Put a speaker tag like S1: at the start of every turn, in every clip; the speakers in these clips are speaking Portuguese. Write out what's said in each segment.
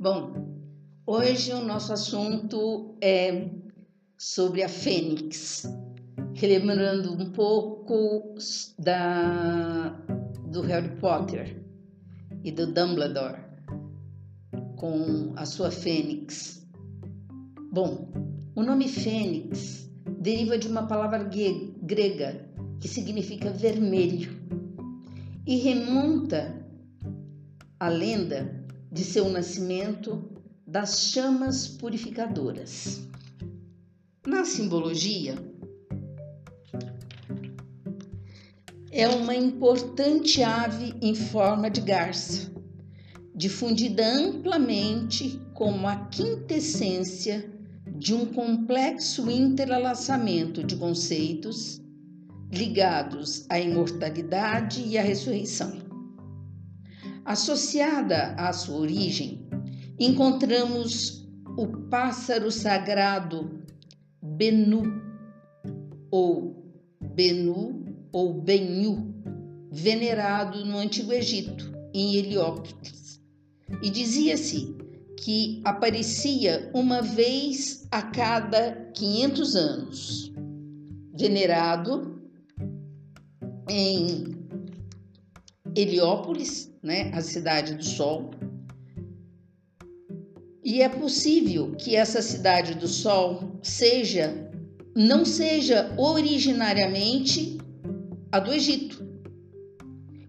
S1: Bom, hoje o nosso assunto é sobre a Fênix, relembrando um pouco da, do Harry Potter e do Dumbledore com a sua Fênix. Bom, o nome Fênix deriva de uma palavra grega que significa vermelho e remonta à lenda de seu nascimento das chamas purificadoras. Na simbologia, é uma importante ave em forma de garça, difundida amplamente como a quintessência de um complexo interlaçamento de conceitos ligados à imortalidade e à ressurreição. Associada à sua origem, encontramos o pássaro sagrado Benu, ou Benu ou Benhu, venerado no Antigo Egito, em Heliópolis. E dizia-se que aparecia uma vez a cada 500 anos, venerado em Heliópolis, né, a cidade do Sol. E é possível que essa cidade do Sol seja não seja originariamente a do Egito,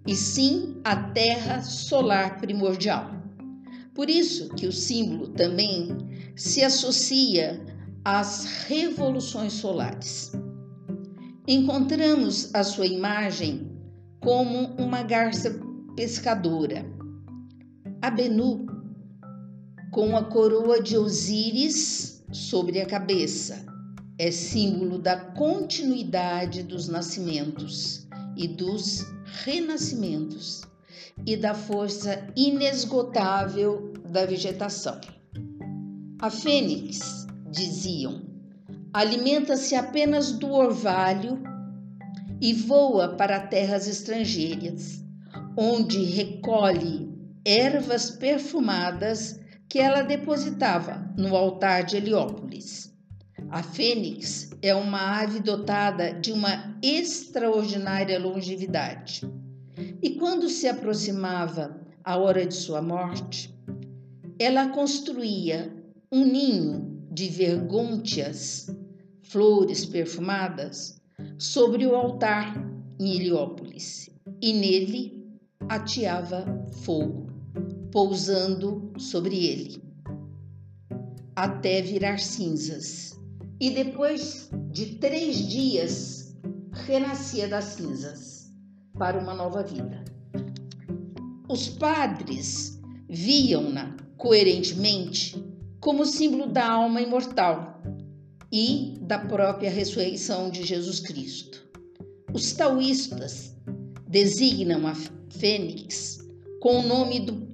S1: e sim a terra solar primordial. Por isso que o símbolo também se associa às revoluções solares. Encontramos a sua imagem como uma garça pescadora. A Benu, com a coroa de Osíris sobre a cabeça, é símbolo da continuidade dos nascimentos e dos renascimentos e da força inesgotável da vegetação. A fênix, diziam, alimenta-se apenas do orvalho e voa para terras estrangeiras, onde recolhe ervas perfumadas que ela depositava no altar de Heliópolis. A fênix é uma ave dotada de uma extraordinária longevidade. E quando se aproximava a hora de sua morte, ela construía um ninho de vergôntias, flores perfumadas, sobre o altar em Heliópolis e nele ateava fogo, pousando sobre ele, até virar cinzas. E depois de três dias, renascia das cinzas para uma nova vida. Os padres viam-na coerentemente como símbolo da alma imortal e da própria ressurreição de Jesus Cristo. Os taoístas designam a fênix com o nome do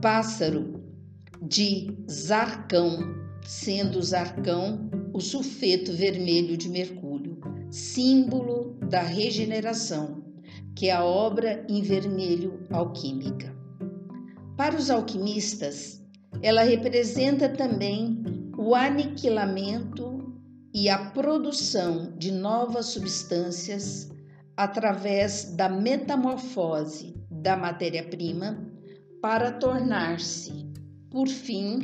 S1: pássaro de Zarcão, sendo Zarcão o sulfeto vermelho de Mercúrio, símbolo da regeneração, que é a obra em vermelho alquímica. Para os alquimistas, ela representa também o aniquilamento e a produção de novas substâncias através da metamorfose da matéria-prima para tornar-se, por fim,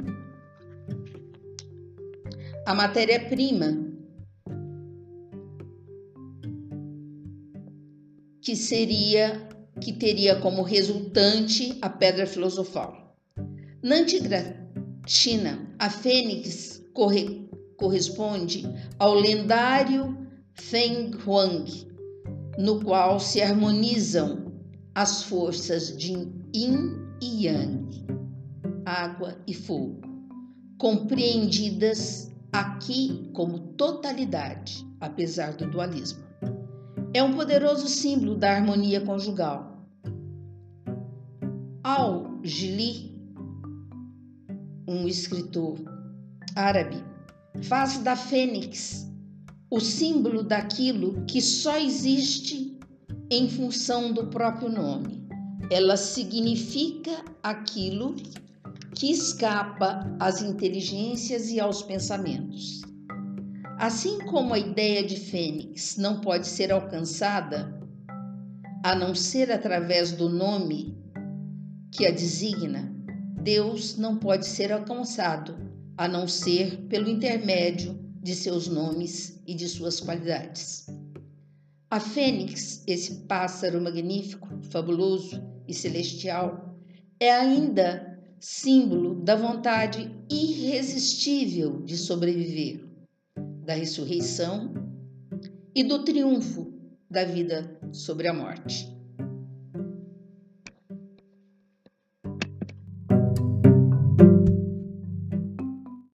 S1: a matéria-prima que seria que teria como resultante a pedra filosofal. Na antiga China, a fênix corre corresponde ao lendário Feng Huang, no qual se harmonizam as forças de Yin e Yang, água e fogo, compreendidas aqui como totalidade, apesar do dualismo. É um poderoso símbolo da harmonia conjugal. Al-Jili, um escritor árabe, faz da fênix o símbolo daquilo que só existe em função do próprio nome. Ela significa aquilo que escapa às inteligências e aos pensamentos. Assim como a ideia de fênix não pode ser alcançada a não ser através do nome que a designa, Deus não pode ser alcançado a não ser pelo intermédio de seus nomes e de suas qualidades. A fênix, esse pássaro magnífico, fabuloso e celestial, é ainda símbolo da vontade irresistível de sobreviver, da ressurreição e do triunfo da vida sobre a morte.